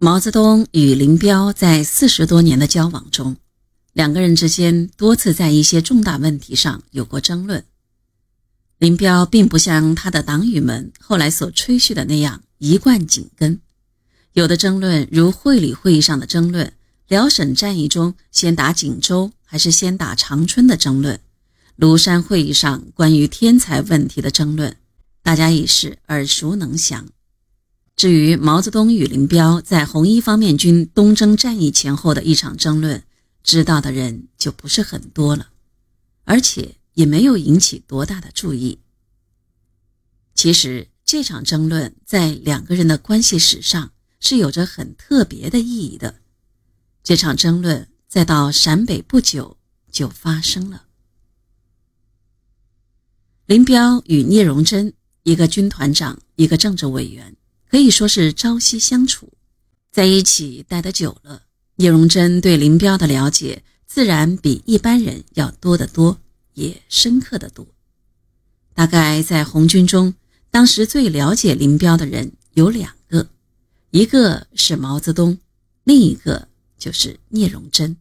毛泽东与林彪在四十多年的交往中，两个人之间多次在一些重大问题上有过争论。林彪并不像他的党羽们后来所吹嘘的那样一贯紧跟，有的争论如会理会议上的争论，辽沈战役中先打锦州还是先打长春的争论，庐山会议上关于天才问题的争论，大家已是耳熟能详。至于毛泽东与林彪在红一方面军东征战役前后的一场争论，知道的人就不是很多了，而且也没有引起多大的注意。其实这场争论在两个人的关系史上是有着很特别的意义的。这场争论在到陕北不久就发生了。林彪与聂荣臻，一个军团长，一个政治委员。可以说是朝夕相处，在一起待得久了，聂荣臻对林彪的了解自然比一般人要多得多，也深刻的多。大概在红军中，当时最了解林彪的人有两个，一个是毛泽东，另一个就是聂荣臻。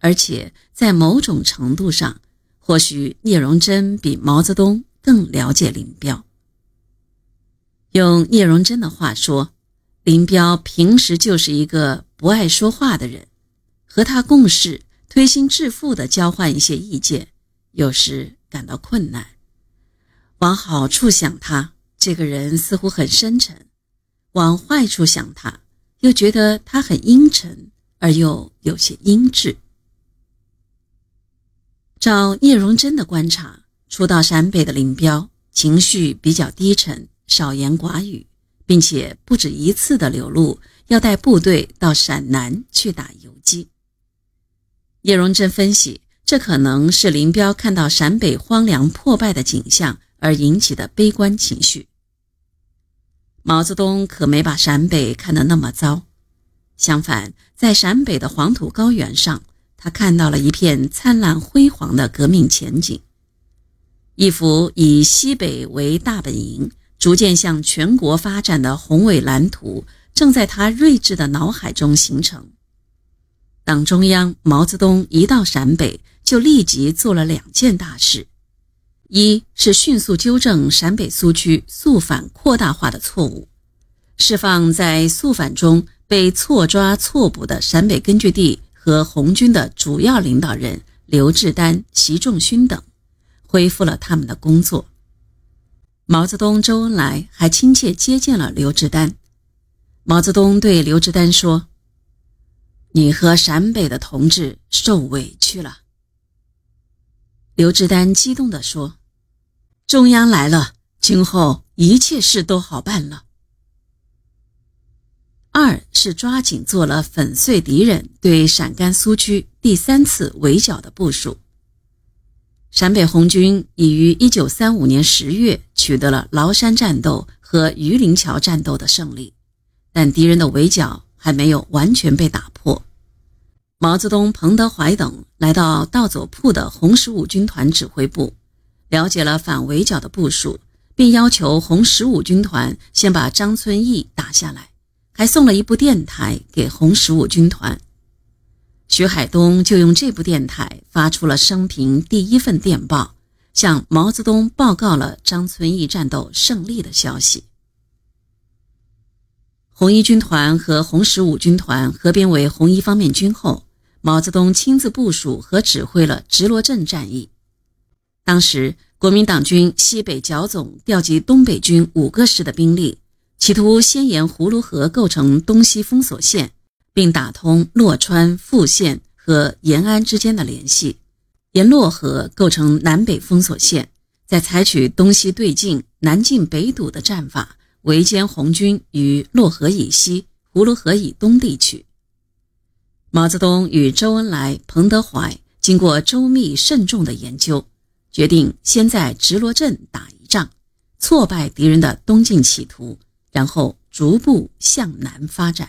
而且在某种程度上，或许聂荣臻比毛泽东更了解林彪。用聂荣臻的话说，林彪平时就是一个不爱说话的人，和他共事、推心置腹地交换一些意见，有时感到困难。往好处想，他这个人似乎很深沉；往坏处想，他又觉得他很阴沉而又有些阴质。照聂荣臻的观察，初到陕北的林彪情绪比较低沉。少言寡语，并且不止一次的流露要带部队到陕南去打游击。叶荣臻分析，这可能是林彪看到陕北荒凉破败的景象而引起的悲观情绪。毛泽东可没把陕北看得那么糟，相反，在陕北的黄土高原上，他看到了一片灿烂辉煌的革命前景，一幅以西北为大本营。逐渐向全国发展的宏伟蓝图正在他睿智的脑海中形成。党中央毛泽东一到陕北，就立即做了两件大事：一是迅速纠正陕北苏区肃反扩大化的错误，释放在肃反中被错抓错捕的陕北根据地和红军的主要领导人刘志丹、习仲勋等，恢复了他们的工作。毛泽东、周恩来还亲切接见了刘志丹。毛泽东对刘志丹说：“你和陕北的同志受委屈了。”刘志丹激动地说：“中央来了，今后一切事都好办了。”二是抓紧做了粉碎敌人对陕甘苏区第三次围剿的部署。陕北红军已于一九三五年十月。取得了崂山战斗和榆林桥战斗的胜利，但敌人的围剿还没有完全被打破。毛泽东、彭德怀等来到道左铺的红十五军团指挥部，了解了反围剿的部署，并要求红十五军团先把张春义打下来，还送了一部电台给红十五军团。徐海东就用这部电台发出了生平第一份电报。向毛泽东报告了张存义战斗胜利的消息。红一军团和红十五军团合编为红一方面军后，毛泽东亲自部署和指挥了直罗镇战役。当时，国民党军西北剿总调集东北军五个师的兵力，企图先沿葫芦河构成东西封锁线，并打通洛川、富县和延安之间的联系。沿洛河构成南北封锁线，再采取东西对进、南进北堵的战法，围歼红军于洛河以西、葫芦河以东地区。毛泽东与周恩来、彭德怀经过周密慎重的研究，决定先在直罗镇打一仗，挫败敌人的东进企图，然后逐步向南发展。